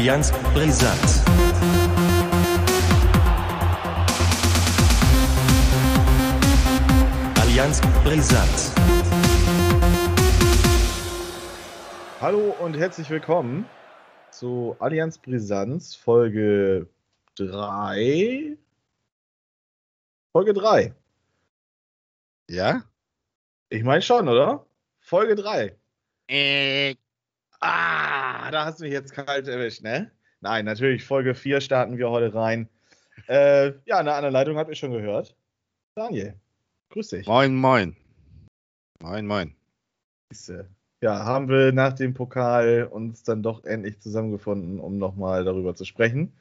Allianz Brisant. Allianz Brisant. Hallo und herzlich willkommen zu Allianz Brisanz Folge 3. Folge 3. Ja? Ich meine schon, oder? Folge 3. Äh, Ah, da hast du mich jetzt kalt erwischt, ne? Nein, natürlich, Folge 4 starten wir heute rein. Äh, ja, eine andere Leitung habt ihr schon gehört. Daniel, grüß dich. moin, moin. Moin, moin. Siehste. Ja, haben wir nach dem Pokal uns dann doch endlich zusammengefunden, um nochmal darüber zu sprechen.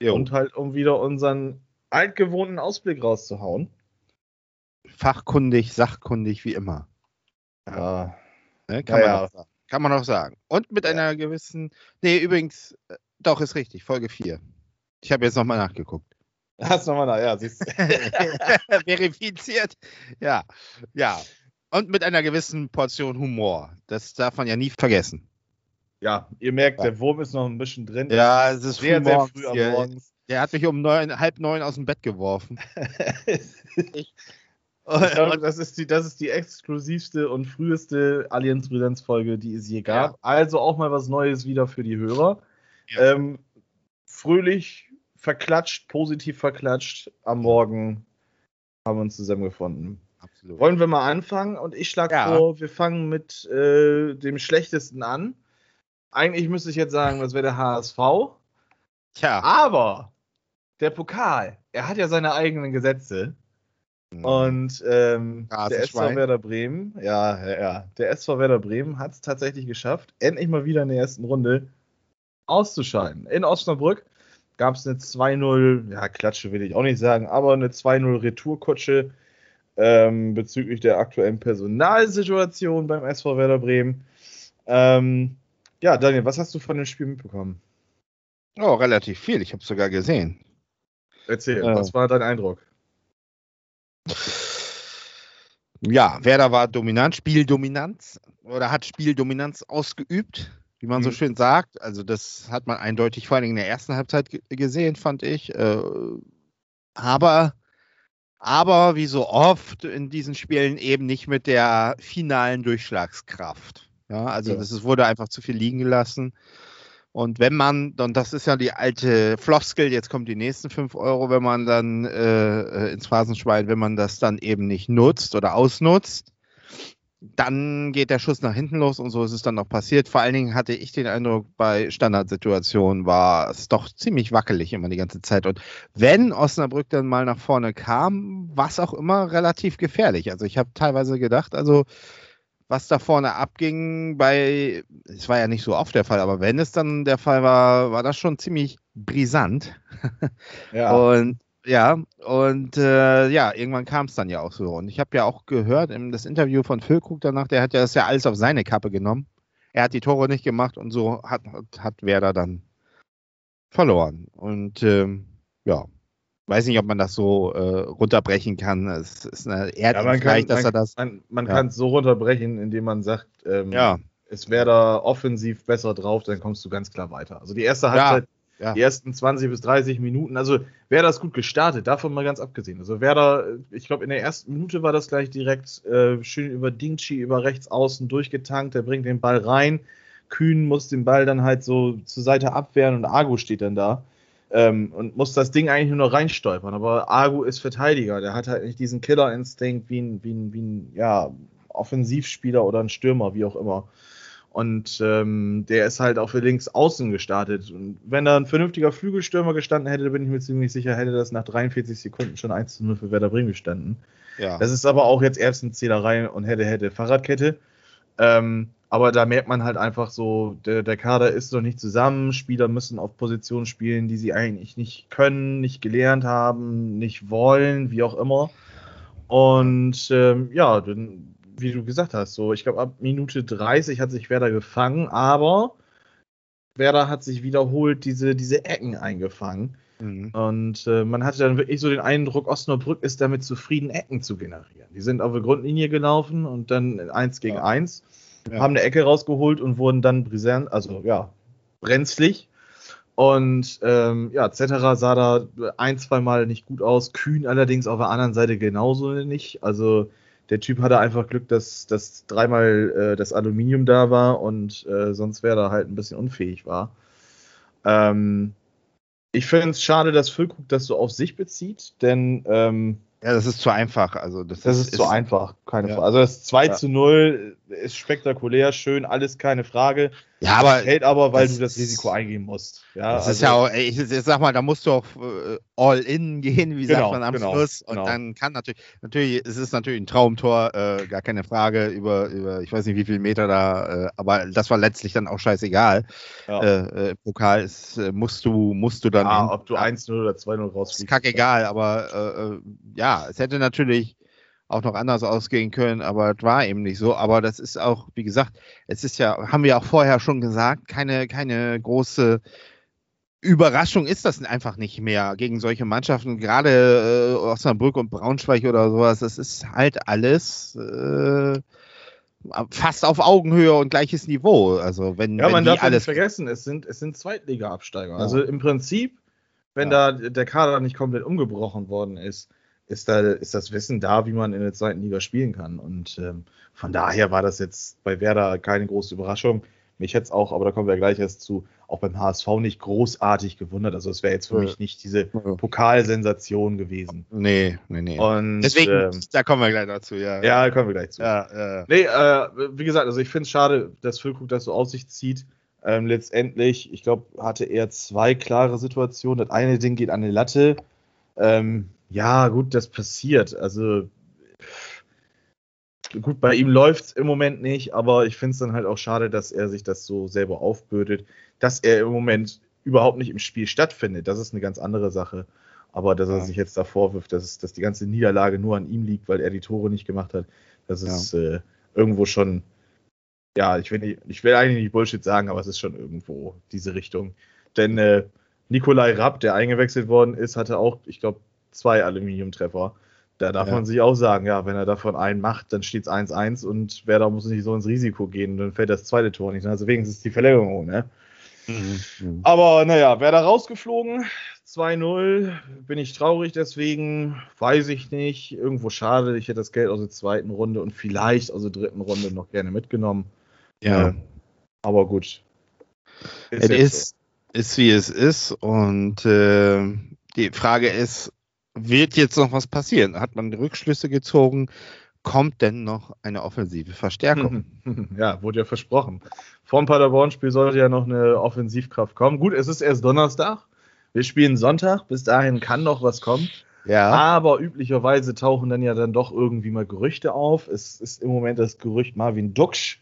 Jo. Und halt, um wieder unseren altgewohnten Ausblick rauszuhauen. Fachkundig, sachkundig wie immer. Ja, Ne? Kann, Ja, man ja. auch sagen. Kann man auch sagen. Und mit einer gewissen. Nee, übrigens, äh, doch, ist richtig. Folge 4. Ich habe jetzt nochmal nachgeguckt. hast nochmal nach, ja, siehst du. Verifiziert. Ja, ja. Und mit einer gewissen Portion Humor. Das darf man ja nie vergessen. Ja, ihr merkt, Ja. der Wurm ist noch ein bisschen drin. Ja, es ist sehr, früh sehr früh am hier. Morgens. Der hat mich um neun, halb neun aus dem Bett geworfen. Ich glaube, das ist die, das ist die exklusivste und früheste Allianz Brillanz Folge, die es je gab. Ja. Also auch mal was Neues wieder für die Hörer. Ja. Ähm, fröhlich verklatscht, positiv verklatscht am Morgen haben wir uns zusammengefunden. Absolut. Wollen wir mal anfangen? Und ich schlage Ja. vor, wir fangen mit äh, dem schlechtesten an. Eigentlich müsste ich jetzt sagen, das wäre der HSV. Tja. Aber der Pokal, er hat ja seine eigenen Gesetze. Und ähm, der SV. Werder Bremen, ja, ja, ja, der SV Werder Bremen hat es tatsächlich geschafft, endlich mal wieder in der ersten Runde auszuscheiden. In Osnabrück gab es eine 2-0, ja, Klatsche will ich auch nicht sagen, aber eine 2-0 Retourkutsche ähm, bezüglich der aktuellen Personalsituation beim SV Werder Bremen. Ähm, ja, Daniel, was hast du von dem Spiel mitbekommen? Oh, relativ viel. Ich habe es sogar gesehen. Erzähl, Ja. was war dein Eindruck? Ja, Werder war dominant, Spieldominanz oder hat Spieldominanz ausgeübt, wie man so Mhm. schön sagt. Also das hat man eindeutig vor allem in der ersten Halbzeit ge- gesehen, fand ich. Äh, aber, aber wie so oft in diesen Spielen eben nicht mit der finalen Durchschlagskraft. Ja, also Ja. das ist, wurde einfach zu viel liegen gelassen. Und wenn man, und das ist ja die alte Floskel, jetzt kommt die nächsten 5 Euro, wenn man dann äh, ins Phrasenschwein, wenn man das dann eben nicht nutzt oder ausnutzt, dann geht der Schuss nach hinten los und so ist es dann auch passiert. Vor allen Dingen hatte ich den Eindruck, bei Standardsituationen war es doch ziemlich wackelig immer die ganze Zeit. Und wenn Osnabrück dann mal nach vorne kam, war es auch immer relativ gefährlich. Also ich habe teilweise gedacht, also was da vorne abging, bei, es war ja nicht so oft der Fall, aber wenn es dann der Fall war, war das schon ziemlich brisant. Ja, Und ja, und äh, ja, irgendwann kam es dann ja auch so. Und ich habe ja auch gehört, in das Interview von Füllkrug danach, der hat ja das ja alles auf seine Kappe genommen. Er hat die Tore nicht gemacht und so hat, hat, hat Werder dann verloren. Und ähm, ja, weiß nicht, ob man das so äh, runterbrechen kann. Es ist eine Erd Ja, man kann- dass man- er das. Man, man Ja. kann es so runterbrechen, indem man sagt, ähm, Ja, es wäre da offensiv besser drauf, dann kommst du ganz klar weiter. Also die erste Halbzeit, ja. die ersten 20 bis 30 Minuten, also Werder ist gut gestartet, davon mal ganz abgesehen. Also Werder, ich glaube in der ersten Minute war das gleich direkt äh, schön über Dingchi, über rechts außen durchgetankt, der bringt den Ball rein. Kühn muss den Ball dann halt so zur Seite abwehren und Argo steht dann da. Ähm, und muss das Ding eigentlich nur noch reinstolpern. Aber Argo ist Verteidiger, der hat halt nicht diesen Killerinstinkt wie ein, wie ein, wie ein ja, Offensivspieler oder ein Stürmer, wie auch immer. Und ähm, der ist halt auch für links außen gestartet. Und wenn da ein vernünftiger Flügelstürmer gestanden hätte, bin ich mir ziemlich sicher, hätte das nach 43 Sekunden schon 1 zu 0 für Werder Bremen gestanden. ja. Das ist aber auch jetzt Erbsenzählerei und hätte, hätte Fahrradkette. Ähm, aber da merkt man halt einfach so, der, der Kader ist noch nicht zusammen. Spieler müssen auf Positionen spielen, die sie eigentlich nicht können, nicht gelernt haben, nicht wollen, wie auch immer. Und ähm, ja, dann, wie du gesagt hast, so, ich glaube, ab Minute 30 hat sich Werder gefangen, aber Werder hat sich wiederholt diese, diese Ecken eingefangen. Mhm. Und äh, man hatte dann wirklich so den Eindruck, Osnabrück ist damit zufrieden, Ecken zu generieren. Die sind auf der Grundlinie gelaufen und dann eins gegen Ja. eins, Ja. haben eine Ecke rausgeholt und wurden dann brisant, also ja, brenzlig. Und ähm, ja, Zetterer sah da ein, zwei Mal nicht gut aus. Kühn allerdings auf der anderen Seite genauso nicht. Also der Typ hatte einfach Glück, dass, dass dreimal äh, das Aluminium da war und äh, sonst wäre er halt ein bisschen unfähig war. Ähm, ich finde es schade, dass Füllkrug das so auf sich bezieht, denn ähm, Ja, das ist zu einfach. Also das, das ist, so einfach, keine Ja. Frage. Also das 2 Ja. zu 0 ist spektakulär, schön, alles keine Frage. Ja, aber Hält aber, weil das du das ist- Risiko eingehen musst. Ja, das also, ist ja auch, ich, ich sag mal, da musst du auch äh, all in gehen, wie Genau, sagt man am genau, Schluss. Und genau. dann kann natürlich, natürlich, es ist natürlich ein Traumtor, äh, gar keine Frage, über, über, ich weiß nicht, wie viele Meter da, äh, aber das war letztlich dann auch scheißegal. ja. Äh, äh, Pokal ist, äh, musst du, musst du dann. ja, hin- ob du 1-0 oder 2-0 ist rausfliegst. kackegal, aber äh, äh, ja, es hätte natürlich auch noch anders ausgehen können, aber es war eben nicht so. Aber das ist auch, wie gesagt, es ist ja, haben wir auch vorher schon gesagt, keine, keine große Überraschung ist das einfach nicht mehr gegen solche Mannschaften, gerade äh, Osnabrück und Braunschweig oder sowas. Das ist halt alles äh, fast auf Augenhöhe und gleiches Niveau. Also wenn, Ja, wenn man darf ja nicht alles vergessen, es sind, es sind Zweitliga-Absteiger. Ja. Also im Prinzip, wenn Ja. da der Kader nicht komplett umgebrochen worden ist, ist, da, ist das Wissen da, wie man in der zweiten Liga spielen kann. Und ähm, von daher war das jetzt bei Werder keine große Überraschung. Mich hätte es auch, aber da kommen wir gleich erst zu, auch beim HSV nicht großartig gewundert. Also es wäre jetzt für Ja. mich nicht diese. Pokalsensation gewesen. Nee, nee, nee. Und Deswegen, ähm, da kommen wir gleich dazu, ja. ja, kommen wir gleich zu. Ja, ja. Nee, äh, wie gesagt, also ich finde es schade, dass Füllkrug das so auf sich zieht. Ähm, letztendlich, ich glaube, hatte er zwei klare Situationen. Das eine Ding geht an die Latte. Ähm, ja, gut, das passiert. Also gut, bei ihm läuft es im Moment nicht, aber ich finde es dann halt auch schade, dass er sich das so selber aufbürdet, dass er im Moment überhaupt nicht im Spiel stattfindet. Das ist eine ganz andere Sache. Aber dass er Ja. sich jetzt da vorwirft, dass, dass die ganze Niederlage nur an ihm liegt, weil er die Tore nicht gemacht hat, das Ja. ist äh, irgendwo schon, ja, ich will, nicht, ich will eigentlich nicht Bullshit sagen, aber es ist schon irgendwo diese Richtung. Denn äh, Nikolai Rapp, der eingewechselt worden ist, hatte auch, ich glaube, zwei Aluminiumtreffer. Da darf Ja. man sich auch sagen, ja, wenn er davon einen macht, dann steht es 1-1 und Werder muss nicht so ins Risiko gehen, dann fällt das zweite Tor nicht. Also wenigstens die Verlängerung, ne? Mhm. Aber naja, Werder rausgeflogen, 2-0, bin ich traurig deswegen, weiß ich nicht, irgendwo schade, ich hätte das Geld aus der zweiten Runde und vielleicht aus der dritten Runde noch gerne mitgenommen. Ja, aber gut. es jetzt ist, ist wie es ist und äh, die Frage ist, wird jetzt noch was passieren? Hat man Rückschlüsse gezogen? Kommt denn noch eine offensive Verstärkung? Ja, wurde ja versprochen. Vor dem Paderborn-Spiel sollte ja noch eine Offensivkraft kommen. Gut, es ist erst Donnerstag. Wir spielen Sonntag. Bis dahin kann noch was kommen. Ja, Aber üblicherweise tauchen dann ja dann doch irgendwie mal Gerüchte auf. Es ist im Moment das Gerücht Marvin Duksch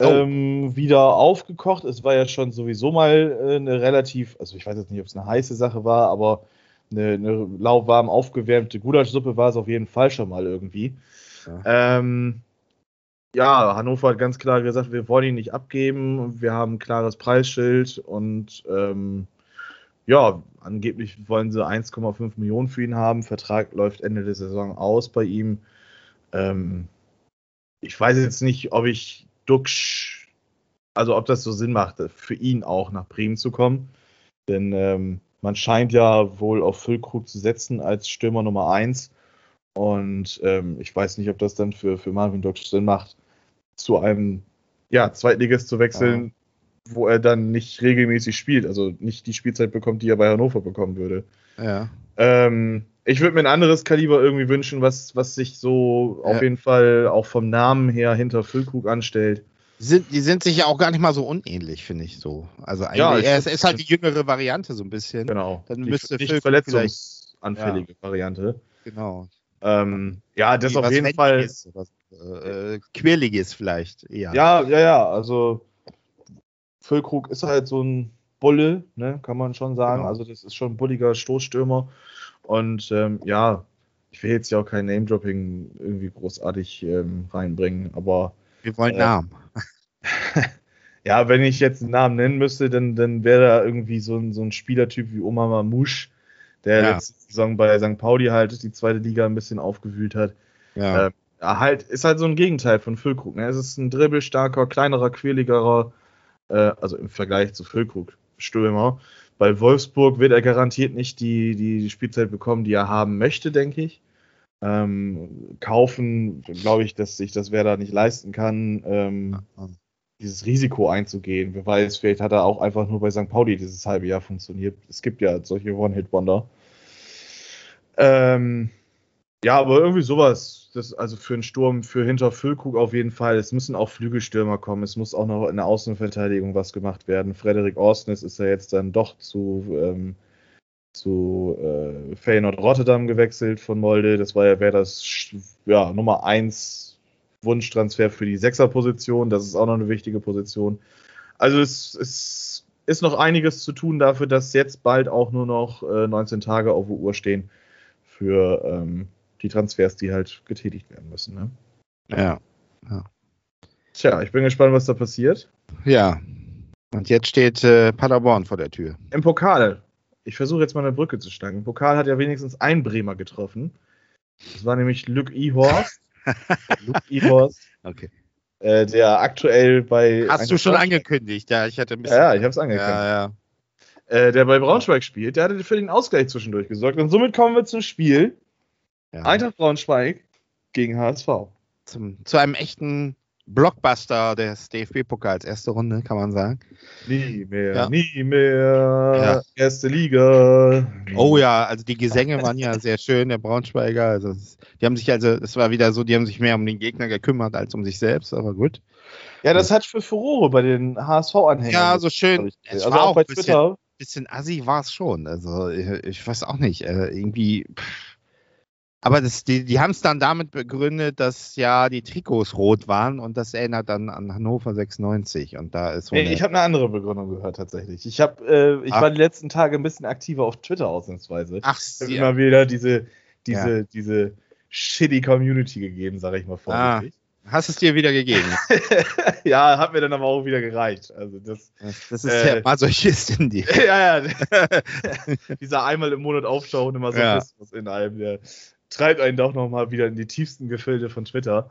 Oh. ähm, wieder aufgekocht. Es war ja schon sowieso mal äh, eine relativ, also ich weiß jetzt nicht, ob es eine heiße Sache war, aber eine, eine lauwarm aufgewärmte Gulaschsuppe war es auf jeden Fall schon mal irgendwie. Ähm, ja, Hannover hat ganz klar gesagt, wir wollen ihn nicht abgeben. Wir haben ein klares Preisschild und ähm, ja, angeblich wollen sie 1,5 Millionen für ihn haben. Vertrag läuft Ende der Saison aus bei ihm. Ähm, ich weiß jetzt nicht, ob ich Duxch, also ob das so Sinn macht, für ihn auch nach Bremen zu kommen. Denn ähm, man scheint ja wohl auf Füllkrug zu setzen als Stürmer Nummer 1. Und ähm, ich weiß nicht, ob das dann für, für Marvin Duxch Sinn macht, zu einem ja, Zweitligist zu wechseln, wo er dann nicht regelmäßig spielt, also nicht die Spielzeit bekommt, die er bei Hannover bekommen würde. ja. Ähm, ich würde mir ein anderes Kaliber irgendwie wünschen, was, was sich so Ja. auf jeden Fall auch vom Namen her hinter Füllkrug anstellt. Die sind, die sind sich ja auch gar nicht mal so unähnlich, finde ich so. Also eigentlich, Ja, er ist, ist halt die jüngere Variante so ein bisschen. Genau. Dann die müsste nicht Füllkrug verletzungsanfällige Variante. Genau. Ähm, ja, das Wie auf was jeden Fall. So, äh, äh, Quirliges vielleicht eher. Ja, ja, ja. Also Füllkrug ist halt so ein Bulle, ne, kann man schon sagen. Genau. Also das ist schon ein bulliger Stoßstürmer. Und ähm, ja, ich will jetzt ja auch kein Name-Dropping irgendwie großartig ähm, reinbringen, aber Wir wollen Äh, Namen. ja, wenn ich jetzt einen Namen nennen müsste, dann, dann wäre da irgendwie so ein, so ein Spielertyp wie Omar Mamouche, der Ja. letzte Saison bei St. Pauli halt die zweite Liga ein bisschen aufgewühlt hat. Ja. äh, halt, ist halt so ein Gegenteil von Füllkrug. Ne? Es ist ein dribbelstarker, kleinerer, quirligerer, äh, also im Vergleich zu Füllkrug, Stürmer. Bei Wolfsburg wird er garantiert nicht die, die Spielzeit bekommen, die er haben möchte, denke ich. Ähm, kaufen, glaube ich, dass sich das Werder nicht leisten kann, ähm, dieses Risiko einzugehen. Wer weiß, vielleicht hat er auch einfach nur bei St. Pauli dieses halbe Jahr funktioniert. Es gibt ja solche One-Hit-Wonder. Ähm, ja, aber irgendwie sowas. Das, also für einen Sturm, für hinter Füllkrug auf jeden Fall. Es müssen auch Flügelstürmer kommen. Es muss auch noch in der Außenverteidigung was gemacht werden. Frederik Orsnes ist ja jetzt dann doch zu, ähm, zu äh, Feyenoord Rotterdam gewechselt von Molde. Das war ja, wäre das ja, Nummer 1 Wunschtransfer für die Sechserposition. Das ist auch noch eine wichtige Position. Also es, es ist noch einiges zu tun dafür, dass jetzt bald auch nur noch äh, 19 Tage auf der Uhr stehen für ähm, die Transfers, die halt getätigt werden müssen. Ne? Ja. ja. Tja, ich bin gespannt, was da passiert. Ja. Und jetzt steht äh, Paderborn vor der Tür. Im Pokal. Ich versuche jetzt mal eine Brücke zu schlagen. Pokal hat ja wenigstens ein Bremer getroffen. Das war nämlich Luke Ihorst. Luke Ihorst. Okay. Äh, der aktuell bei. Hast du schon angekündigt? Ja, ich hatte ein bisschen. Ja, ich habe es angekündigt. Ja, ja. Äh, der bei Braunschweig spielt, der hatte für den Ausgleich zwischendurch gesorgt. Und somit kommen wir zum Spiel. ja. Eintracht Braunschweig gegen HSV. Zum, zu einem echten Blockbuster des DFB-Pokals, erste Runde, kann man sagen. Nie mehr, Ja. nie mehr. Ja. Erste Liga. Oh ja, also die Gesänge waren ja sehr schön, der Braunschweiger. Also es- die haben sich also, es war wieder so, die haben sich mehr um den Gegner gekümmert als um sich selbst, aber gut. Ja, das hat für Furore bei den HSV-Anhängern. Ja, so schön. Es Also war auch auch bei bisschen- Twitter. bisschen assi war es schon. Also ich, ich weiß auch nicht. Äh, irgendwie. Pff. Aber das, die, die haben es dann damit begründet, dass ja die Trikots rot waren und das erinnert dann an Hannover 96 und da ist so Nee, ich habe eine andere Begründung gehört tatsächlich. Ich habe, äh, ich Ach. war die letzten Tage ein bisschen aktiver auf Twitter ausnahmsweise. Ach, Ich habe ja. immer wieder diese, diese, diese shitty Community gegeben, sage ich mal Ah. vorsichtig. hast es dir wieder gegeben. ja, hat mir dann aber auch wieder gereicht. Also das, Das, ist Äh. der Masochist in dir. ja, ja, dieser einmal im Monat aufschauen immer so Ja. Christmas in einem, der treibt einen doch nochmal wieder in die tiefsten Gefilde von Twitter.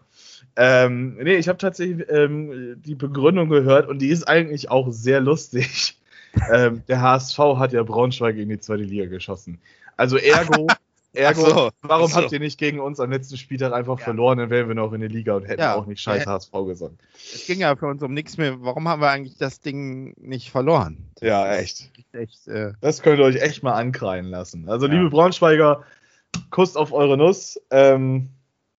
Ähm, nee, ich habe tatsächlich ähm, die Begründung gehört und die ist eigentlich auch sehr lustig. ähm, der HSV hat ja Braunschweig in die zweite Liga geschossen. Also ergo, ergo, so, warum so. habt ihr nicht gegen uns am letzten Spieltag einfach Ja. verloren, dann wären wir noch in der Liga und hätten Ja. auch nicht scheiß. HSV gesagt. Es ging ja für uns um nichts mehr. Warum haben wir eigentlich das Ding nicht verloren? Das Ja, echt. echt äh, Das könnt ihr euch echt mal ankreien lassen. Also, Ja. liebe Braunschweiger, Kuss auf eure Nuss. Ähm,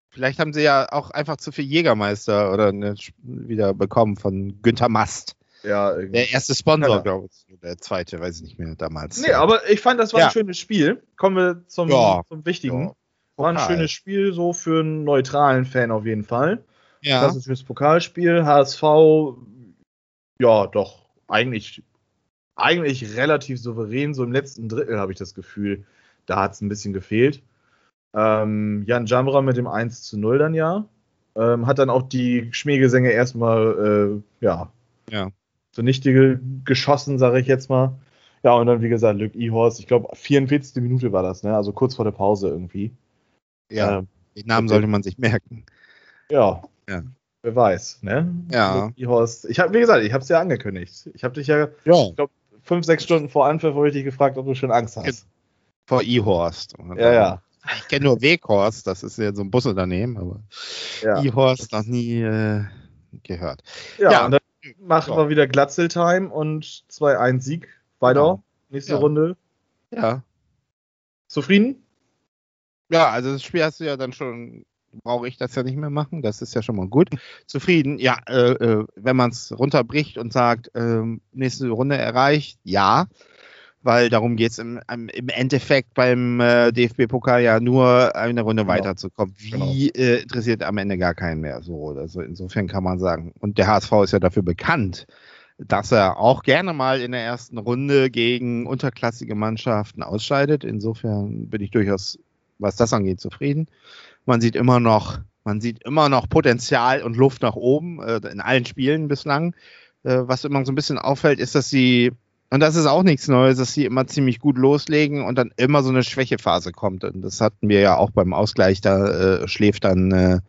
Vielleicht haben sie ja auch einfach zu viel Jägermeister oder eine, wieder bekommen von Günther Mast. ja, irgendwie. Der erste Sponsor, Ja. glaube ich. Der zweite, weiß ich nicht mehr damals. Nee, aber ich fand, das war Ja. ein schönes Spiel. Kommen wir zum, Ja. zum Wichtigen. Ja. War ein schönes Spiel, so für einen neutralen Fan auf jeden Fall. Ja. Klassisches Pokalspiel. HSV, ja, doch, eigentlich, eigentlich relativ souverän. So im letzten Drittel habe ich das Gefühl, da hat es ein bisschen gefehlt. Ähm, Jan Jamra mit dem 1 zu 0 dann ja. Ähm, hat dann auch die Schmähgesänge erstmal, äh, ja, Ja. zunichte ge geschossen, sage ich jetzt mal. Ja, und dann, wie gesagt, Luke Ehorst, ich glaube, 44. Minute war das, ne? Also kurz vor der Pause irgendwie. ja. Ähm, Den Namen sollte man sich merken. ja. Ja. Wer weiß, ne? Ja. Luke Ehorst. Ich habe, wie gesagt, ich habe es ja angekündigt. Ich habe dich ja Ja. fünf, sechs Stunden vor Anpfiff habe ich dich gefragt, ob du schon Angst hast. Vor E-Horst. Ja, ja. Ich kenne nur Weghorst, das ist ja so ein Busunternehmen, aber Ja, E-Horst noch nie äh, gehört. ja, Ja. und dann machen Ja. wir wieder Glatzel-Time und 2-1 Sieg. Weiter. Genau. Nächste Ja. Runde. Ja. Zufrieden? Ja, also das Spiel hast du ja dann schon, brauche ich das ja nicht mehr machen, das ist ja schon mal gut. Zufrieden, ja, äh, äh, wenn man es runterbricht und sagt, ähm, nächste Runde erreicht, ja, weil darum geht es im, im Endeffekt beim äh, DFB-Pokal ja nur eine Runde Genau. weiterzukommen. Wie äh, interessiert am Ende gar keinen mehr so. Also insofern kann man sagen, und der HSV ist ja dafür bekannt, dass er auch gerne mal in der ersten Runde gegen unterklassige Mannschaften ausscheidet. Insofern bin ich durchaus, was das angeht, zufrieden. Man sieht immer noch, man sieht immer noch Potenzial und Luft nach oben äh, in allen Spielen bislang. Äh, was immer so ein bisschen auffällt, ist, dass sie und das ist auch nichts Neues, dass sie immer ziemlich gut loslegen und dann immer so eine Schwächephase kommt. Und das hatten wir ja auch beim Ausgleich, da äh, schläft dann äh,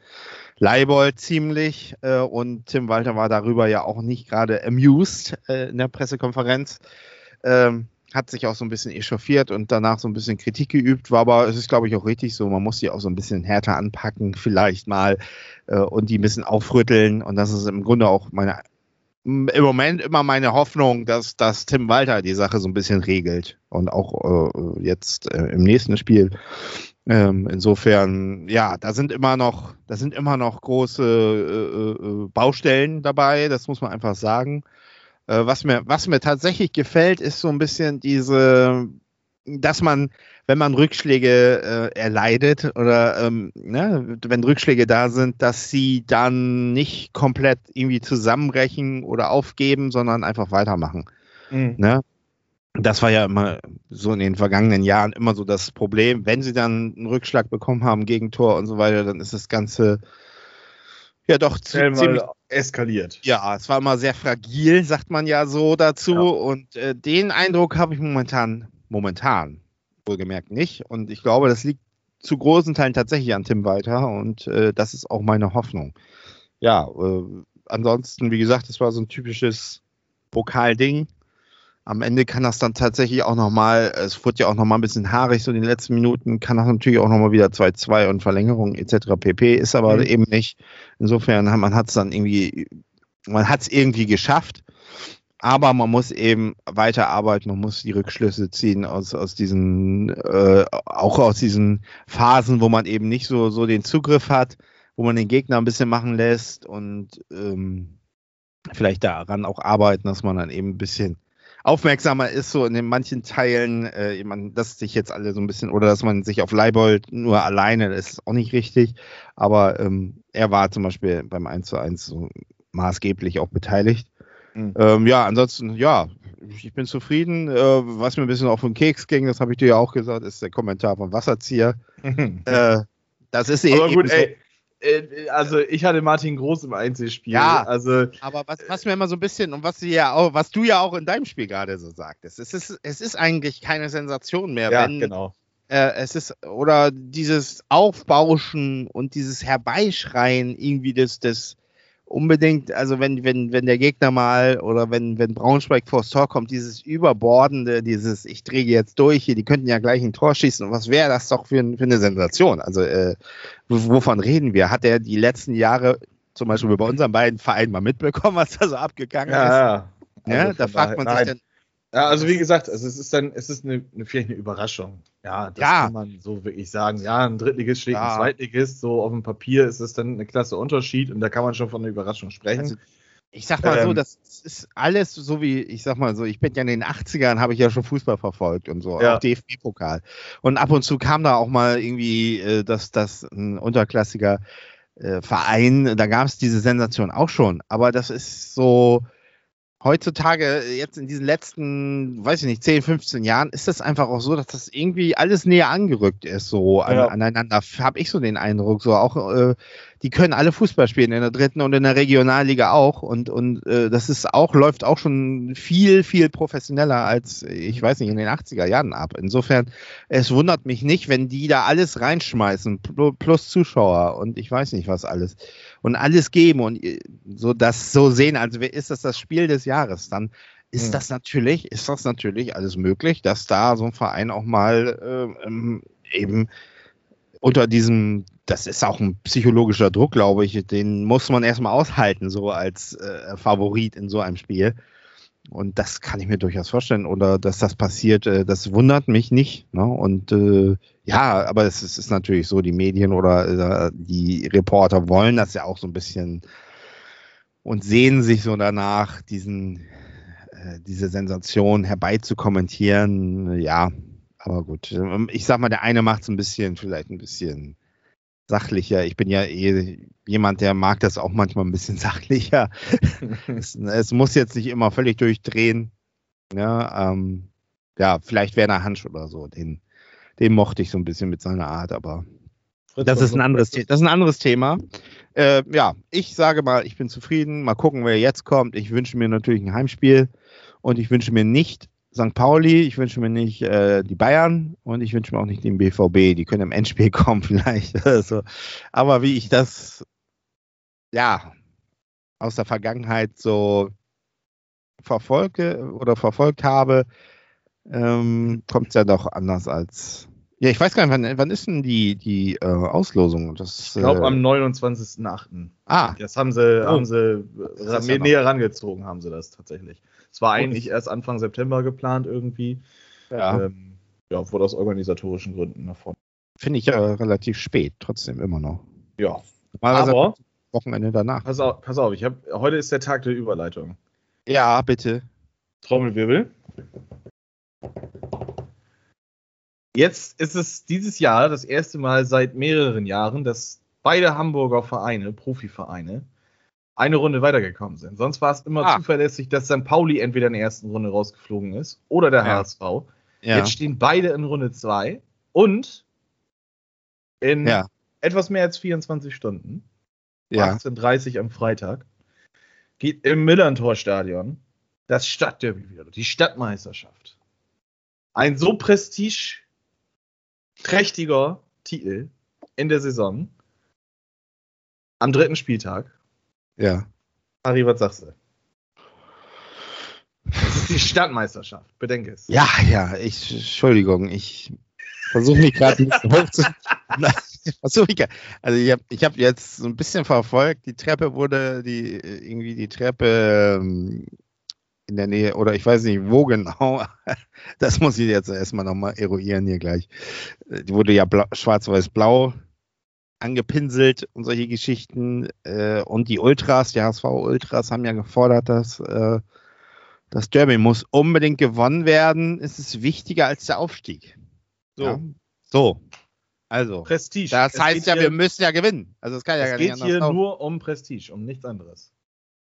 Leibold ziemlich äh, und Tim Walter war darüber ja auch nicht gerade amused äh, in der Pressekonferenz. Ähm, hat sich auch so ein bisschen echauffiert und danach so ein bisschen Kritik geübt, war aber es ist, glaube ich, auch richtig so. Man muss die auch so ein bisschen härter anpacken, vielleicht mal, äh, und die ein bisschen aufrütteln. Und das ist im Grunde auch meine, im Moment immer meine Hoffnung, dass, dass Tim Walter die Sache so ein bisschen regelt. Und auch äh, jetzt äh, im nächsten Spiel. Ähm, insofern, ja, da sind immer noch, da sind immer noch große äh, äh, Baustellen dabei, das muss man einfach sagen. Äh, was, mir, was mir tatsächlich gefällt, ist so ein bisschen diese, dass man, wenn man Rückschläge äh, erleidet oder ähm, ne, wenn Rückschläge da sind, dass sie dann nicht komplett irgendwie zusammenbrechen oder aufgeben, sondern einfach weitermachen. Mhm. Ne? Das war ja immer so in den vergangenen Jahren immer so das Problem. Wenn sie dann einen Rückschlag bekommen haben, Gegentor und so weiter, dann ist das Ganze ja doch ziemlich eskaliert. Ja, es war immer sehr fragil, sagt man ja so dazu. Ja. Und äh, den Eindruck habe ich momentan, momentan wohlgemerkt nicht. Und ich glaube, das liegt zu großen Teilen tatsächlich an Tim Walter. Und äh, das ist auch meine Hoffnung. Ja, äh, ansonsten, wie gesagt, es war so ein typisches Pokalding am Ende kann das dann tatsächlich auch nochmal, es wurde ja auch nochmal ein bisschen haarig so in den letzten Minuten, kann das natürlich auch nochmal wieder 2-2 und Verlängerung etc. pp. Ist aber mhm. eben nicht. Insofern, man hat es dann irgendwie, man hat es irgendwie geschafft. Aber man muss eben weiterarbeiten, man muss die Rückschlüsse ziehen aus, aus diesen, äh, auch aus diesen Phasen, wo man eben nicht so, so den Zugriff hat, wo man den Gegner ein bisschen machen lässt und ähm, vielleicht daran auch arbeiten, dass man dann eben ein bisschen aufmerksamer ist, so in den manchen Teilen, äh, man, dass sich jetzt alle so ein bisschen, oder dass man sich auf Leibold nur alleine, das ist auch nicht richtig, aber ähm, er war zum Beispiel beim 1 zu 1 so maßgeblich auch beteiligt. Mhm. Ähm, ja, ansonsten, ja, ich bin zufrieden. Äh, was mir ein bisschen auf den Keks ging, das habe ich dir ja auch gesagt, ist der Kommentar von Wasserzieher. Mhm. Äh, das ist aber eben. Gut, so, ey, äh, also ich hatte Martin Groß im Einzelspiel. Ja, also, aber was, was mir immer so ein bisschen und was, ja auch, was du ja auch in deinem Spiel gerade so sagtest, es ist, es ist eigentlich keine Sensation mehr, ja, wenn genau. Äh, es ist, oder dieses Aufbauschen und dieses Herbeischreien irgendwie des, des unbedingt, also wenn, wenn, wenn der Gegner mal oder wenn, wenn Braunschweig vors Tor kommt, dieses Überbordende, dieses ich drehe jetzt durch hier, die könnten ja gleich ein Tor schießen. Und was wäre das doch für, für eine Sensation? Also äh, wovon reden wir? Hat er die letzten Jahre zum Beispiel bei unseren beiden Vereinen mal mitbekommen, was da so abgegangen ja, ist? Ja, ja. Also da fragt man sich dann, ja, also wie gesagt, also es ist dann, es ist eine, eine vielleicht eine Überraschung. Ja, das ja. kann man so wirklich sagen. Ja, ein Drittligist schlägt ja. ein Zweitligist, so auf dem Papier ist es dann eine klasse Unterschied und da kann man schon von einer Überraschung sprechen. Also, ich sag mal ähm, so, das ist alles so wie, ich sag mal so, ich bin ja in den 80ern, habe ich ja schon Fußball verfolgt und so, ja. auch DFB-Pokal. Und ab und zu kam da auch mal irgendwie, äh, dass das ein unterklassiger äh, Verein, da gab es diese Sensation auch schon. Aber das ist so, heutzutage, jetzt in diesen letzten, weiß ich nicht, 10, 15 Jahren, ist das einfach auch so, dass das irgendwie alles näher angerückt ist, so ja. aneinander. Habe ich so den Eindruck. So auch, äh, die können alle Fußball spielen in der dritten und in der Regionalliga auch. Und, und äh, das ist auch, läuft auch schon viel, viel professioneller als, ich weiß nicht, in den 80er Jahren ab. Insofern, es wundert mich nicht, wenn die da alles reinschmeißen, plus Zuschauer und ich weiß nicht was alles und alles geben und äh, so das so sehen, als ist das das Spiel des Jahres, dann ist hm. das natürlich, ist das natürlich alles möglich, dass da so ein Verein auch mal äh, ähm, eben unter diesem, das ist auch ein psychologischer Druck, glaube ich, den muss man erstmal aushalten, so als äh, Favorit in so einem Spiel. Und das kann ich mir durchaus vorstellen. Oder dass das passiert, äh, das wundert mich nicht. Ne? Und äh, ja, aber es ist, ist, natürlich so, die Medien oder äh, die Reporter wollen das ja auch so ein bisschen und sehen sich so danach, diesen, äh, diese Sensation herbeizukommentieren. Ja, aber gut. Ähm, ich sag mal, der eine macht es ein bisschen, vielleicht ein bisschen sachlicher. Ich bin ja eh jemand, der mag das auch manchmal ein bisschen sachlicher. es, es, muss jetzt nicht immer völlig durchdrehen. Ja, ähm, ja vielleicht Werner Hansch oder so. Den, den mochte ich so ein bisschen mit seiner Art, aber das ist ein anderes, das ist ein anderes Thema. Äh, ja, ich sage mal, ich bin zufrieden. Mal gucken, wer jetzt kommt. Ich wünsche mir natürlich ein Heimspiel und ich wünsche mir nicht St. Pauli, ich wünsche mir nicht äh, die Bayern und ich wünsche mir auch nicht den BVB. Die können im Endspiel kommen vielleicht. also, aber wie ich das ja aus der Vergangenheit so verfolge oder verfolgt habe, ähm, kommt es ja doch anders als. Ja, ich weiß gar nicht, wann, wann ist denn die, die äh, Auslosung? Das, Ich glaube äh, am 29.08. Ah, Das haben sie, Oh. haben sie näher rangezogen, haben sie das tatsächlich. Es war eigentlich erst Anfang September geplant irgendwie. ja. Ähm, ja, wurde aus organisatorischen Gründen nach vorne. Finde ich ja relativ spät, trotzdem immer noch. Ja, aber Wochenende danach. pass auf, pass auf ich hab, heute ist der Tag der Überleitung. Ja, bitte. Trommelwirbel. Jetzt ist es dieses Jahr das erste Mal seit mehreren Jahren, dass beide Hamburger Vereine, Profivereine, eine Runde weitergekommen sind. Sonst war es immer Ah. zuverlässig, dass St. Pauli entweder in der ersten Runde rausgeflogen ist oder der Ja. HSV. Ja. Jetzt stehen beide in Runde 2 und in ja. etwas mehr als 24 Stunden, Ja. 18.30 am Freitag, geht im Millantor-Stadion das Stadtderby wieder, die Stadtmeisterschaft. Ein so prestigeträchtiger Titel in der Saison am dritten Spieltag. Ja. Harry, was sagst du? Das ist die Stadtmeisterschaft, bedenke es. Ja, ja, ich, Entschuldigung, ich versuche mich gerade ein bisschen hoch zu. Ich Also ich habe ich hab jetzt so ein bisschen verfolgt, die Treppe wurde, die irgendwie die Treppe ähm, in der Nähe, oder ich weiß nicht, wo genau, das muss ich jetzt erstmal nochmal eruieren hier gleich. Die wurde ja blau- schwarz-weiß-blau angepinselt und solche Geschichten. Äh, und die Ultras, die HSV-Ultras haben ja gefordert, dass äh, das Derby muss unbedingt gewonnen werden. Es ist wichtiger als der Aufstieg. So, Ja? So. Also. Prestige. Das Es heißt geht ja, wir müssen ja gewinnen. Also es kann ja es gar nicht geht anders hier nur um Prestige, um nichts anderes.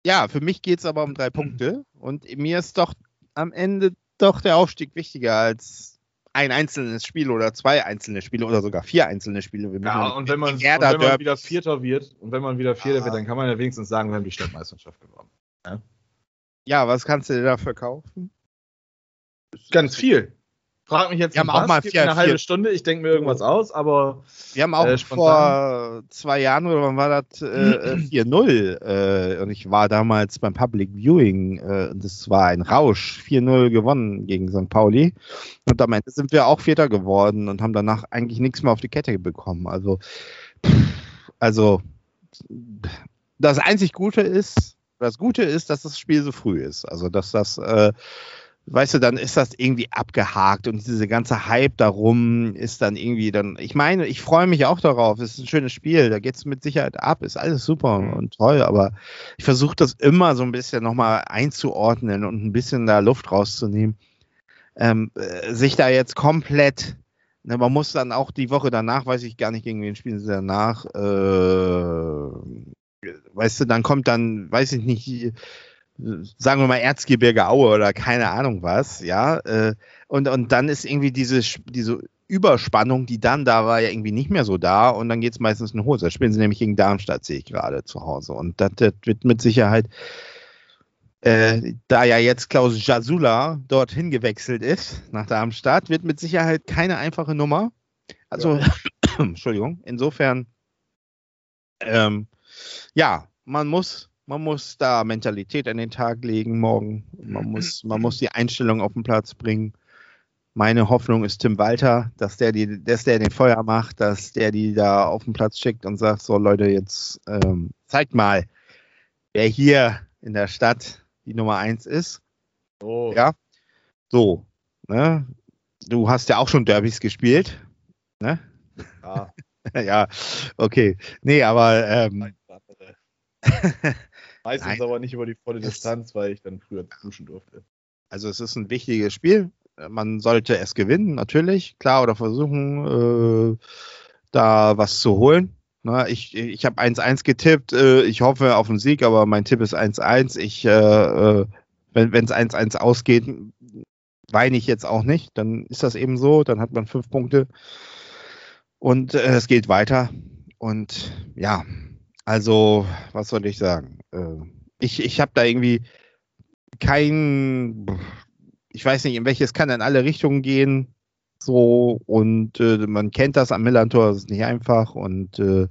Ja, für mich geht es aber um drei Punkte. Und mir ist doch am Ende doch der Aufstieg wichtiger als ein einzelnes Spiel oder zwei einzelne Spiele oder sogar vier einzelne Spiele. Wir Ja, ja und wenn man, und wenn man wieder Vierter wird, und wenn man wieder Vierter Ah. wird, dann kann man ja wenigstens sagen, wir haben die Stadtmeisterschaft gewonnen. Ja, was kannst du dir dafür kaufen? Ganz viel. Frag mich jetzt Wir haben nicht auch was, mal vier- eine halbe vier- Stunde, ich denke mir irgendwas aus, aber Wir haben auch Äh, vor zwei Jahren oder wann war das? Äh, äh, 4-0. Äh, und ich war damals beim Public Viewing äh, und das war ein Rausch. 4-0 gewonnen gegen St. Pauli. Und am Ende sind wir auch Vierter geworden und haben danach eigentlich nichts mehr auf die Kette bekommen. Also, also das einzig Gute ist, das Gute ist, dass das Spiel so früh ist. Also, dass das äh, weißt du, dann ist das irgendwie abgehakt und diese ganze Hype darum ist dann irgendwie dann, ich meine, ich freue mich auch darauf, es ist ein schönes Spiel, da geht es mit Sicherheit ab, ist alles super und toll, aber ich versuche das immer so ein bisschen nochmal einzuordnen und ein bisschen da Luft rauszunehmen. Ähm, äh, sich da jetzt komplett, ne, man muss dann auch die Woche danach, weiß ich gar nicht, gegen wen spielen sie danach, äh, weißt du, dann kommt dann, weiß ich nicht, sagen wir mal Erzgebirge Aue oder keine Ahnung was, ja, äh, und, und dann ist irgendwie diese, diese Überspannung, die dann da war, ja irgendwie nicht mehr so da und dann geht es meistens in Hose. Da spielen sie nämlich gegen Darmstadt, sehe ich gerade zu Hause. Und das, das wird mit Sicherheit, äh, da ja jetzt Klaus Jasula dorthin gewechselt ist, nach Darmstadt, wird mit Sicherheit keine einfache Nummer. Also, Entschuldigung, insofern, ähm, ja, man muss man muss da Mentalität an den Tag legen morgen. Man muss, man muss die Einstellung auf den Platz bringen. Meine Hoffnung ist Tim Walter, dass der, die, dass der den Feuer macht, dass der die da auf den Platz schickt und sagt: So, Leute, jetzt ähm, zeigt mal, wer hier in der Stadt die Nummer eins ist. oh, Ja. So, ne? Du hast ja auch schon Derbys gespielt. Ne? ja. ja, okay. Nee, aber ähm, Meistens Nein. aber nicht über die volle Distanz, weil ich dann früher duschen durfte. Also es ist ein wichtiges Spiel. Man sollte es gewinnen, natürlich, klar, oder versuchen, äh, da was zu holen. Na, ich ich habe 1-1 getippt. Äh, ich hoffe auf einen Sieg, aber mein Tipp ist 1-1. Ich, äh, äh, wenn es 1-1 ausgeht, weine ich jetzt auch nicht. Dann ist das eben so. Dann hat man fünf Punkte und äh, es geht weiter. Und ja, also was soll ich sagen? Äh, ich ich habe da irgendwie kein, ich weiß nicht, in welches kann in alle Richtungen gehen. So, und äh, man kennt das am Millantor, das ist nicht einfach. Und äh,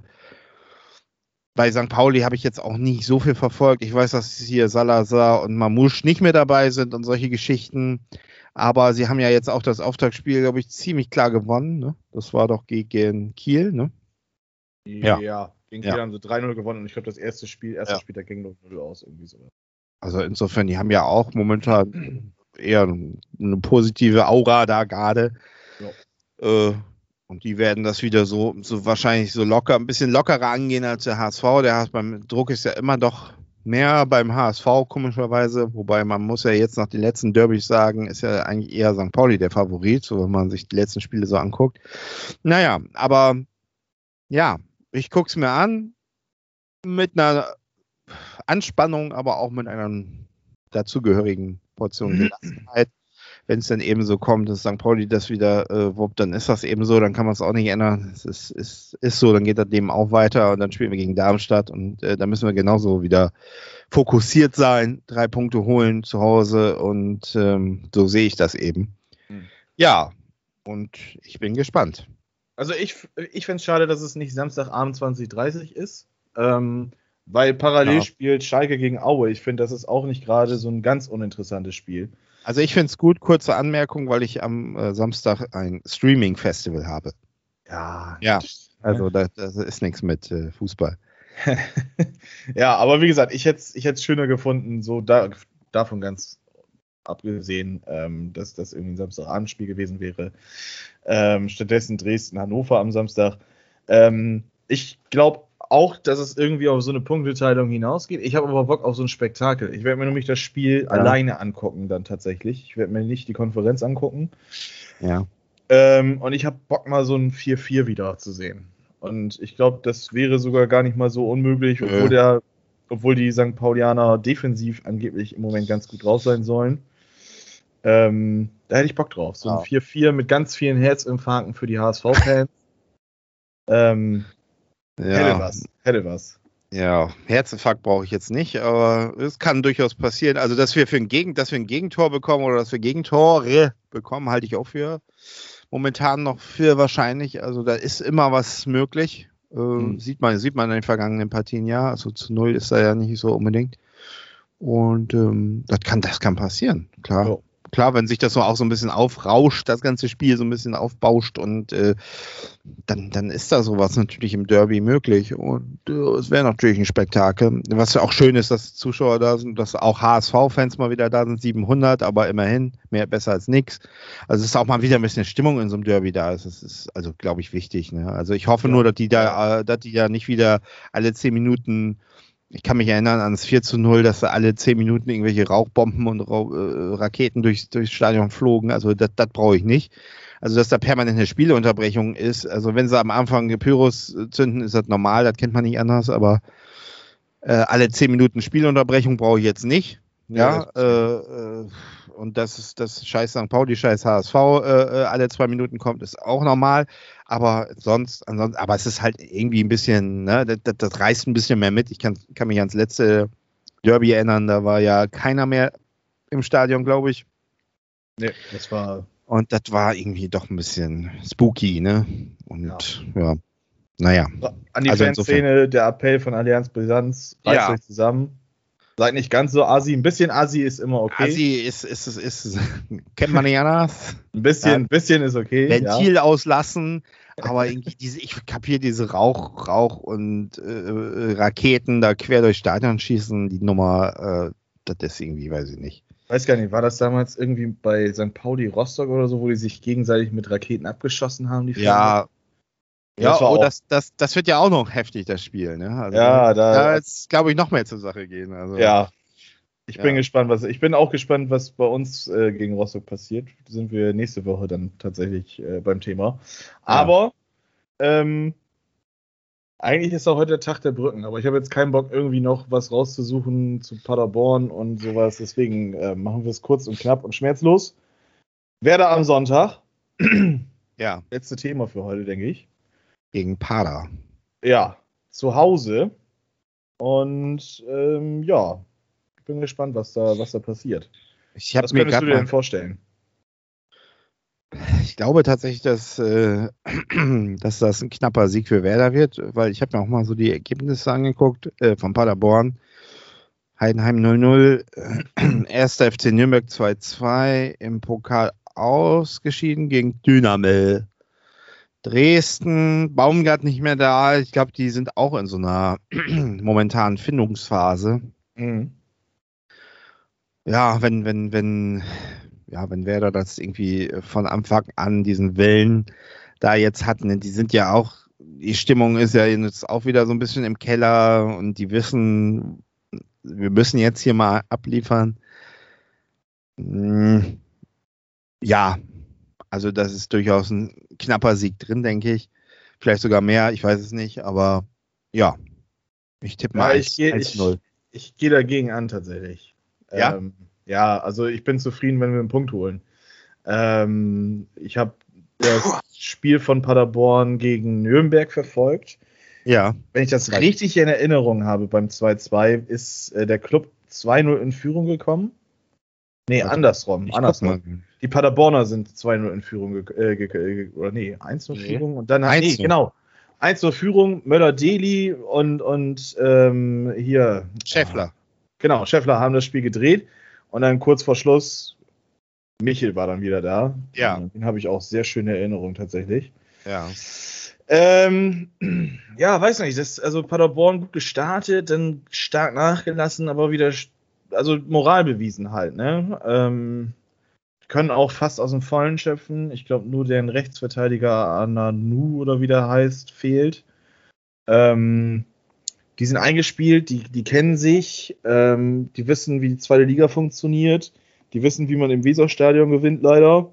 bei St. Pauli habe ich jetzt auch nicht so viel verfolgt. Ich weiß, dass hier Salazar und Mamouche nicht mehr dabei sind und solche Geschichten. Aber sie haben ja jetzt auch das Auftaktspiel, glaube ich, ziemlich klar gewonnen. Ne? Das war doch gegen Kiel, ne? Ja. ja. Gegen Ja. haben sie 3-0 gewonnen und ich glaube, das erste Spiel, erste Ja. Spiel, da ging 0 aus, irgendwie so. Also insofern, die haben ja auch momentan eher eine positive Aura da gerade. Äh, und die werden das wieder so, so wahrscheinlich so locker, ein bisschen lockerer angehen als der HSV. Der HSV beim Druck ist ja immer doch mehr beim HSV, komischerweise. Wobei man muss ja jetzt nach den letzten Derbys sagen, ist ja eigentlich eher St. Pauli der Favorit, so wenn man sich die letzten Spiele so anguckt. Naja, aber ja, ich gucke es mir an mit einer Anspannung, aber auch mit einer dazugehörigen Portion Gelassenheit. Wenn es dann eben so kommt, dass St. Pauli das wieder äh, wuppt, dann ist das eben so, dann kann man es auch nicht ändern. Es ist, ist, ist so, dann geht das Leben auch weiter und dann spielen wir gegen Darmstadt und äh, da müssen wir genauso wieder fokussiert sein, drei Punkte holen zu Hause und ähm, so sehe ich das eben. Hm. Ja, und ich bin gespannt. Also ich, ich fände es schade, dass es nicht Samstagabend 2030 ist, ähm, weil parallel Ja. spielt Schalke gegen Aue. Ich finde, das ist auch nicht gerade so ein ganz uninteressantes Spiel. Also ich finde es gut, kurze Anmerkung, weil ich am äh, Samstag ein Streaming-Festival habe. Ja. Ja, Also da, das ist nichts mit äh, Fußball. ja, aber wie gesagt, ich hätte es ich hätt's schöner gefunden, so da, davon ganz abgesehen, ähm, dass das irgendwie ein Samstagabendspiel gewesen wäre. Ähm, stattdessen Dresden-Hannover am Samstag. Ähm, ich glaube auch, dass es irgendwie auf so eine Punkteteilung hinausgeht. Ich habe aber Bock auf so ein Spektakel. Ich werde mir nämlich das Spiel alleine angucken, dann tatsächlich. Ich werde mir nicht die Konferenz angucken. Ja. Ähm, und ich habe Bock, mal so ein 4-4 wieder zu sehen. Und ich glaube, das wäre sogar gar nicht mal so unmöglich, Nö. obwohl, der, obwohl die St. Paulianer defensiv angeblich im Moment ganz gut drauf sein sollen. Ähm, da hätte ich Bock drauf. So ein Ja. 4-4 mit ganz vielen Herzinfarkten für die HSV-Fans. ähm, hätte Ja, was. Hätte was. ja. Herzinfarkt brauche ich jetzt nicht, aber es kann durchaus passieren. Also, dass wir für ein, Gegen, dass wir ein Gegentor bekommen oder dass wir Gegentore bekommen, halte ich auch für momentan noch für wahrscheinlich. Also, da ist immer was möglich. Äh, Mhm. Sieht man, sieht man in den vergangenen Partien ja. Also zu null ist da ja nicht so unbedingt. Und ähm, das kann, das kann passieren, klar. Ja. Klar, wenn sich das so auch so ein bisschen aufrauscht, das ganze Spiel so ein bisschen aufbauscht und äh, dann, dann ist da sowas natürlich im Derby möglich. Und äh, es wäre natürlich ein Spektakel. Was ja auch schön ist, dass Zuschauer da sind, dass auch HSV-Fans mal wieder da sind, 700, aber immerhin mehr besser als nichts. Also es ist auch mal wieder ein bisschen Stimmung in so einem Derby da. Das ist also, glaube ich, wichtig. Ne? Also ich hoffe Ja. nur, dass die da, äh, dass die da nicht wieder alle zehn Minuten ich kann mich erinnern an das 4 zu 0, dass da alle 10 Minuten irgendwelche Rauchbomben und Rau äh, Raketen durchs, durchs Stadion flogen. Also das, brauche ich nicht. Also dass da permanent eine Spieleunterbrechung ist. Also wenn sie am Anfang Pyros äh, zünden, ist das normal, das kennt man nicht anders, aber äh, alle 10 Minuten Spielunterbrechung brauche ich jetzt nicht. Ja, Ja, äh, und das ist das Scheiß St. Pauli, Scheiß HSV, äh, äh, alle zwei Minuten kommt, ist auch normal. Aber sonst, ansonsten, aber es ist halt irgendwie ein bisschen, ne, das, das, das reißt ein bisschen mehr mit. Ich kann, kann mich ans letzte Derby erinnern, da war ja keiner mehr im Stadion, glaube ich. Nee, das war. Und das war irgendwie doch ein bisschen spooky, ne? Und ja, naja. An die Also Fanszene, der Appell von Allianz Brisanz, reißt Ja. euch zusammen. Seid nicht ganz so assi. Ein bisschen assi ist immer okay. Asi ist, ist, ist, ist, kennt man nicht anders. Ein bisschen, Ja. ein bisschen ist okay. Ventil auslassen, aber irgendwie diese, ich kapiere diese Rauch, Rauch und äh, Raketen da quer durchs Stadion schießen, die Nummer, äh, das ist irgendwie, weiß ich nicht. Ja. Weiß gar nicht, war das damals irgendwie bei St. Pauli Rostock oder so, wo die sich gegenseitig mit Raketen abgeschossen haben? Die Ja, ja, oh, das, das, das wird ja auch noch heftig, das Spiel, ne? Also, Ja, da- da jetzt, glaube ich, noch mehr zur Sache gehen. Also, Ja. Ich Ja. bin gespannt, was. Ich bin auch gespannt, was bei uns äh, gegen Rostock passiert. Sind wir nächste Woche dann tatsächlich äh, beim Thema. Aber ähm, eigentlich ist auch heute der Tag der Brücken, aber ich habe jetzt keinen Bock, irgendwie noch was rauszusuchen zu Paderborn und sowas. Deswegen äh, machen wir es kurz und knapp und schmerzlos. Werde am Sonntag. ja, Letzte Thema für heute, denke ich. Gegen Pada. Ja, zu Hause. Und ähm, ja, ich bin gespannt, was da, was da passiert. Ich Was mir könntest du dir denn vorstellen? ich glaube tatsächlich, dass, äh, dass das ein knapper Sieg für Werder wird, weil ich habe mir auch mal so die Ergebnisse angeguckt äh, von Paderborn. Heidenheim 0-0, äh, erster FC Nürnberg 2-2, im Pokal ausgeschieden gegen Dynamel. Dresden, Baumgart nicht mehr da. Ich glaube, die sind auch in so einer momentanen Findungsphase. Mhm. Ja, wenn, wenn, wenn, ja, wenn Werder das irgendwie von Anfang an diesen Willen da jetzt hatten, ne, die sind ja auch, die Stimmung ist ja jetzt auch wieder so ein bisschen im Keller und die wissen, wir müssen jetzt hier mal abliefern. Hm, Ja, also das ist durchaus ein knapper Sieg drin, denke ich. Vielleicht sogar mehr, ich weiß es nicht, aber ja. Ich tippe mal Ja, ich gehe ich, 1-0. ich geh dagegen an tatsächlich. Ja? Ähm, ja, also ich bin zufrieden, wenn wir einen Punkt holen. Ähm, ich habe das Spiel von Paderborn gegen Nürnberg verfolgt. Ja, Wenn ich das richtig in Erinnerung habe, beim 2-2 ist äh, der Club 2-0 in Führung gekommen. Nee, Warte, andersrum. ich andersrum. Die Paderborner sind 2-0 in Führung äh, oder nee, 1-0 Nee. Führung und dann hat, nee, 1-0. genau. 1-0 Führung, Möller-Deli und, und ähm, hier. Schäffler. Genau, Scheffler haben das Spiel gedreht und dann kurz vor Schluss, Michel war dann wieder da. Ja. Den habe ich auch sehr schöne Erinnerungen tatsächlich. Ja. Ähm, ja, weiß nicht, das, also Paderborn gut gestartet, dann stark nachgelassen, aber wieder, also Moral bewiesen halt, ne? Ähm, können auch fast aus dem Vollen schöpfen. Ich glaube, nur deren Rechtsverteidiger Ananu oder wie der heißt, fehlt. Ähm, die sind eingespielt, die, die kennen sich, ähm, die wissen, wie die zweite Liga funktioniert, die wissen, wie man im Weserstadion gewinnt, leider.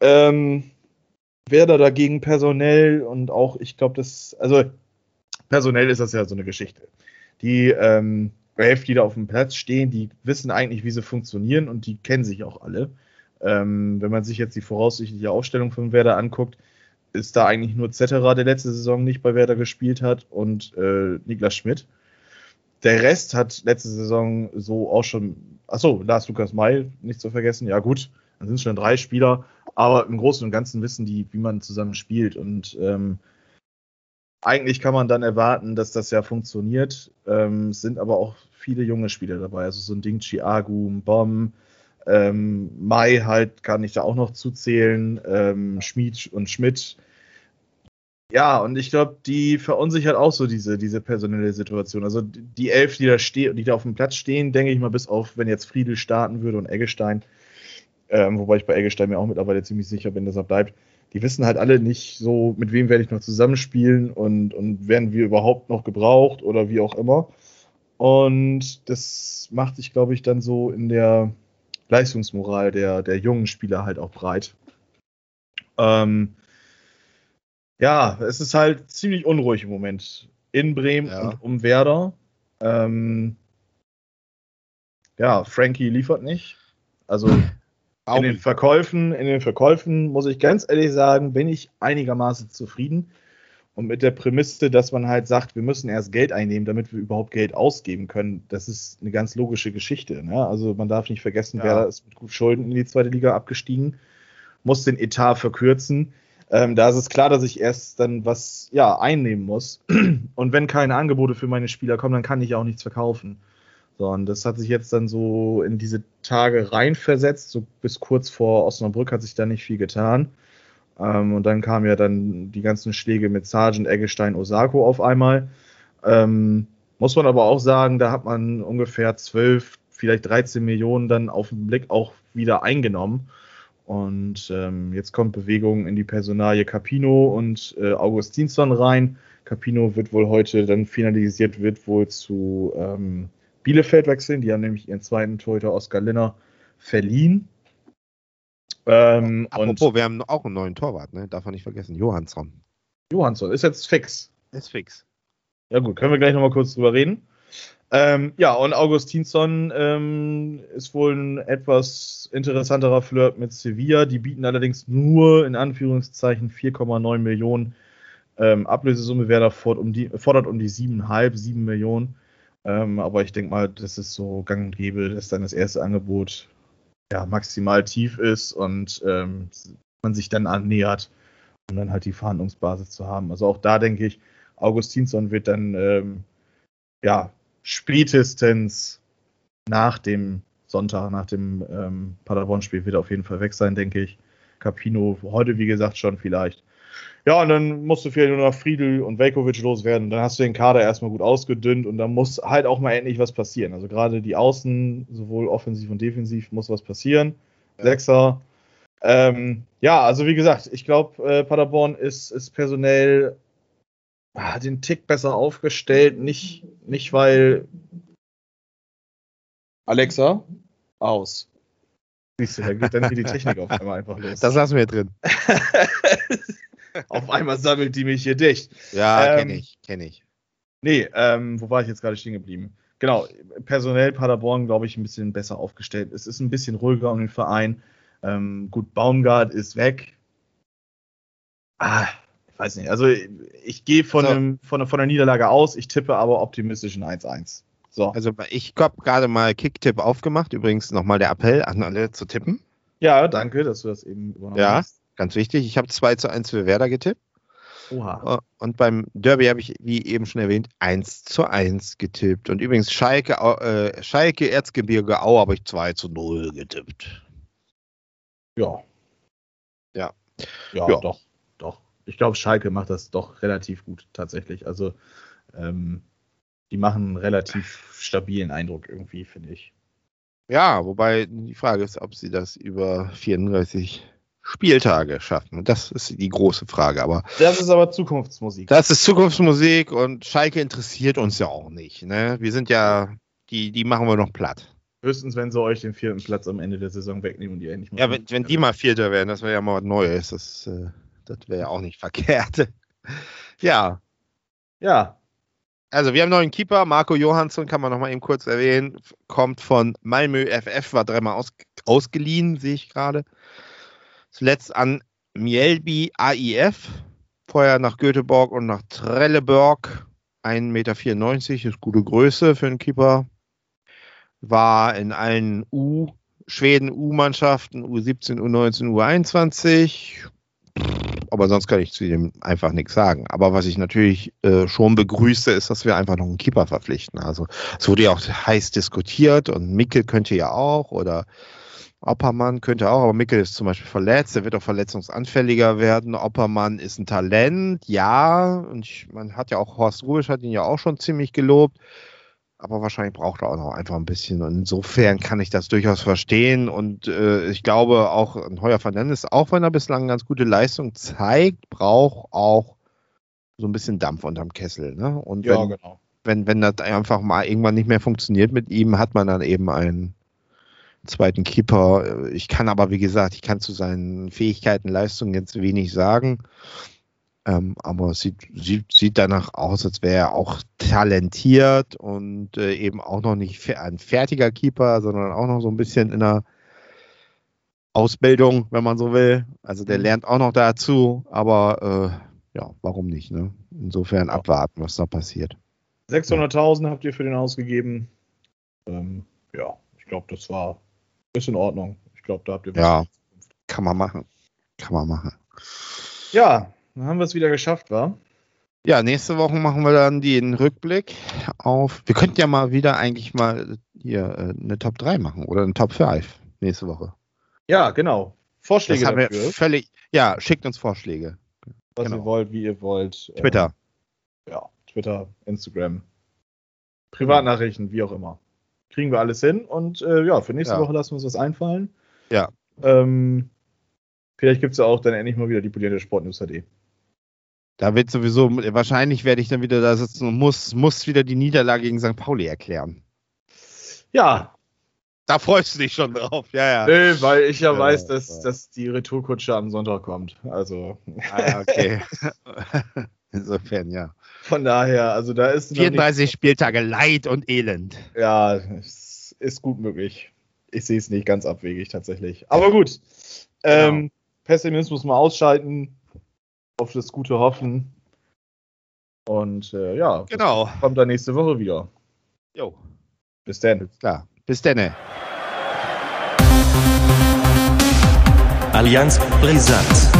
Ähm, Werder dagegen personell und auch, ich glaube, das, also personell ist das ja so eine Geschichte. Die ähm, elf, die da auf dem Platz stehen, die wissen eigentlich, wie sie funktionieren und die kennen sich auch alle. Ähm, wenn man sich jetzt die voraussichtliche Aufstellung von Werder anguckt, ist da eigentlich nur Zetterer, der letzte Saison nicht bei Werder gespielt hat und äh, Niklas Schmidt. Der Rest hat letzte Saison so auch schon, achso, Lars Lukas May, nicht zu vergessen, ja gut, dann sind es schon drei Spieler, aber im Großen und Ganzen wissen die, wie man zusammen spielt und ähm, eigentlich kann man dann erwarten, dass das ja funktioniert. Ähm, es sind aber auch viele junge Spieler dabei, also so ein Ding Chiagu, Bomb, ähm, Mai halt kann ich da auch noch zuzählen, ähm, Schmid und Schmidt. Ja, und ich glaube, die verunsichert auch so diese, diese personelle Situation. Also die die elf, die da stehen, die da auf dem Platz stehen, denke ich mal, bis auf, wenn jetzt Friedel starten würde und Eggestein, ähm, wobei ich bei Eggestein mir auch mittlerweile ziemlich sicher bin, dass er bleibt. Die wissen halt alle nicht so, mit wem werde ich noch zusammenspielen und, und werden wir überhaupt noch gebraucht oder wie auch immer. Und das macht sich, glaube ich, dann so in der Leistungsmoral der, der jungen Spieler halt auch breit. Ähm, ja, es ist halt ziemlich unruhig im Moment in Bremen Ja. und um Werder. Ähm, ja, Frankie liefert nicht. Also in Warum? den Verkäufen, in den Verkäufen muss ich ganz ehrlich sagen, bin ich einigermaßen zufrieden. Und mit der Prämisse, dass man halt sagt, wir müssen erst Geld einnehmen, damit wir überhaupt Geld ausgeben können, das ist eine ganz logische Geschichte. Ne? Also man darf nicht vergessen, Ja. Werder ist mit gut Schulden in die zweite Liga abgestiegen, muss den Etat verkürzen. Ähm, da ist es klar, dass ich erst dann was ja, einnehmen muss. Und wenn keine Angebote für meine Spieler kommen, dann kann ich auch nichts verkaufen. So, und das hat sich jetzt dann so in diese Tage reinversetzt. So bis kurz vor Osnabrück hat sich da nicht viel getan. Ähm, und dann kamen ja dann die ganzen Schläge mit Sargent, Eggestein, Osako auf einmal. Ähm, muss man aber auch sagen, da hat man ungefähr 12, vielleicht 13 Millionen dann auf den Blick auch wieder eingenommen. Und ähm, jetzt kommt Bewegung in die Personalie Capino und äh, Augustinsson rein. Capino wird wohl heute dann finalisiert, wird wohl zu ähm, Bielefeld wechseln. Die haben nämlich ihren zweiten Torhüter Oskar Linner verliehen. Ähm, und Apropos, wir haben auch einen neuen Torwart, ne? Darf man nicht vergessen. Johansson. Johansson ist jetzt fix. Ist fix. Ja gut, können wir gleich nochmal kurz drüber reden. Ähm, ja, und Augustinsson ähm, ist wohl ein etwas interessanterer Flirt mit Sevilla. Die bieten allerdings nur in Anführungszeichen 4,9 Millionen ähm, Ablösesumme. Werder fordert um die, fordert um die 7,5, 7 Millionen. Ähm, aber ich denke mal, das ist so gang und gäbe, dass dann das erste Angebot ja, maximal tief ist und ähm, man sich dann annähert, um dann halt die Verhandlungsbasis zu haben. Also auch da denke ich, Augustinsson wird dann ähm, ja spätestens nach dem Sonntag, nach dem ähm, Paderborn-Spiel wird er auf jeden Fall weg sein, denke ich. Capino heute, wie gesagt, schon vielleicht. Ja, und dann musst du vielleicht nur noch Friedel und Velkovic loswerden. Dann hast du den Kader erstmal gut ausgedünnt und dann muss halt auch mal endlich was passieren. Also gerade die Außen, sowohl offensiv und defensiv, muss was passieren. Sechser. Ähm, ja, also wie gesagt, ich glaube, äh, Paderborn ist, ist personell ah, den Tick besser aufgestellt. Nicht, nicht weil. Alexa, aus. Siehst du, da geht dann hier die Technik auf einmal einfach los. Das lassen wir drin. auf einmal sammelt die mich hier dicht. Ja, Ähm, kenne ich, kenne ich. Nee, ähm, wo war ich jetzt gerade stehen geblieben? Genau, personell Paderborn, glaube ich, ein bisschen besser aufgestellt. Es ist ein bisschen ruhiger um den Verein. Ähm, gut, Baumgart ist weg. Ah, ich weiß nicht. Also ich gehe von, So. einem- von, einer- von einer Niederlage aus, ich tippe aber optimistisch ein 1-1. So. Also ich habe gerade mal Kicktipp aufgemacht. Übrigens nochmal der Appell an alle zu tippen. Ja, danke, dass du das eben übernommen Ja. hast. Ganz wichtig. Ich habe 2 zu 1 für Werder getippt. Oha. Äh, Und beim Derby habe ich, wie eben schon erwähnt, 1 zu 1 getippt. Und übrigens Schalke, äh, Schalke Erzgebirge Au habe ich 2 zu 0 getippt. Ja. Ja. Ja, Ja. doch, doch. Ich glaube, Schalke macht das doch relativ gut tatsächlich. Also, ähm, die machen einen relativ stabilen Eindruck irgendwie, finde ich. Ja, wobei die Frage ist, ob sie das über 34 Spieltage schaffen. Das ist die große Frage. Aber Das ist aber Zukunftsmusik. das ist Zukunftsmusik und Schalke interessiert uns ja auch nicht. Ne? Wir sind ja, die, die machen wir noch platt. Höchstens, wenn sie euch den vierten Platz am Ende der Saison wegnehmen und ihr endlich mal. Ja, wenn, wenn die mal Vierter wären, das wäre ja mal was Neues. Das, äh, das wäre ja auch nicht verkehrt. Ja, Ja, also wir haben noch einen Keeper, Marco Johansson, kann man noch mal eben kurz erwähnen, kommt von Malmö FF, war dreimal aus, ausgeliehen, sehe ich gerade. Zuletzt an Mjelby AIF, vorher nach Göteborg und nach Trelleborg, 1,94 Meter, ist gute Größe für einen Keeper. War in allen U, Schweden U-Mannschaften, U17, U19, U21 aber sonst kann ich zu dem einfach nichts sagen. Aber was ich natürlich äh, schon begrüße, ist, dass wir einfach noch einen Keeper verpflichten. Also es wurde ja auch heiß diskutiert und Mickel könnte ja auch oder Oppermann könnte auch, aber Mickel ist zum Beispiel verletzt, der wird auch verletzungsanfälliger werden. Oppermann ist ein Talent, ja, und ich, man hat ja auch Horst Rubisch hat ihn ja auch schon ziemlich gelobt. Aber wahrscheinlich braucht er auch noch einfach ein bisschen. Und insofern kann ich das durchaus verstehen. Und äh, ich glaube auch, ein Heuer Fernandes, auch wenn er bislang ganz gute Leistung zeigt, braucht auch so ein bisschen Dampf unterm Kessel. Ne? Und ja, wenn, genau. wenn, wenn das einfach mal irgendwann nicht mehr funktioniert mit ihm, hat man dann eben einen zweiten Keeper. Ich kann aber, wie gesagt, ich kann zu seinen Fähigkeiten, Leistungen jetzt wenig sagen. Ähm, aber es sieht, sieht, sieht danach aus, als wäre er auch talentiert und äh, eben auch noch nicht ein fertiger Keeper, sondern auch noch so ein bisschen in der Ausbildung, wenn man so will. Also der Mhm. lernt auch noch dazu, aber äh, ja, warum nicht? Ne? Insofern abwarten, was da passiert. 600.000 habt ihr für den ausgegeben. Ähm, ja, ich glaube, das war ist in Ordnung. Ich glaube, da habt ihr was. Ja. Kann man machen. Kann man machen. Ja, dann haben wir es wieder geschafft, war. Ja, nächste Woche machen wir dann den Rückblick auf. Wir könnten ja mal wieder eigentlich mal hier äh, eine Top 3 machen oder eine Top 5 nächste Woche. Ja, genau. Vorschläge das haben wir dafür, völlig. Ja, schickt uns Vorschläge. was genau. ihr wollt, wie ihr wollt. Ähm, Twitter. ja, Twitter, Instagram, Privatnachrichten, wie auch immer. Kriegen wir alles hin und äh, ja, für nächste Ja. Woche lassen wir uns was einfallen. Ja. Ähm, vielleicht gibt es ja auch dann endlich mal wieder die polierte Sportnews HD. Da wird sowieso, wahrscheinlich werde ich dann wieder da sitzen und muss, muss wieder die Niederlage gegen St. Pauli erklären. Ja, Da freust du dich schon drauf. Ja, ja. nee, weil ich ja, Ja, weiß, dass, ja. dass die Retourkutsche am Sonntag kommt. Also Ah, okay. Insofern, ja. von daher, also da ist noch 34 Spieltage Leid und Elend. Ja, es ist gut möglich. Ich sehe es nicht ganz abwegig tatsächlich. Aber gut. Ähm, Genau. Pessimismus mal ausschalten, auf das Gute hoffen. Und äh, ja, Genau. kommt dann nächste Woche wieder. Jo. Bis dann. Klar. Bis dann. Allianz Brisant.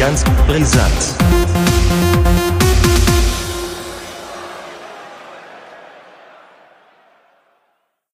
Allianz Brisant.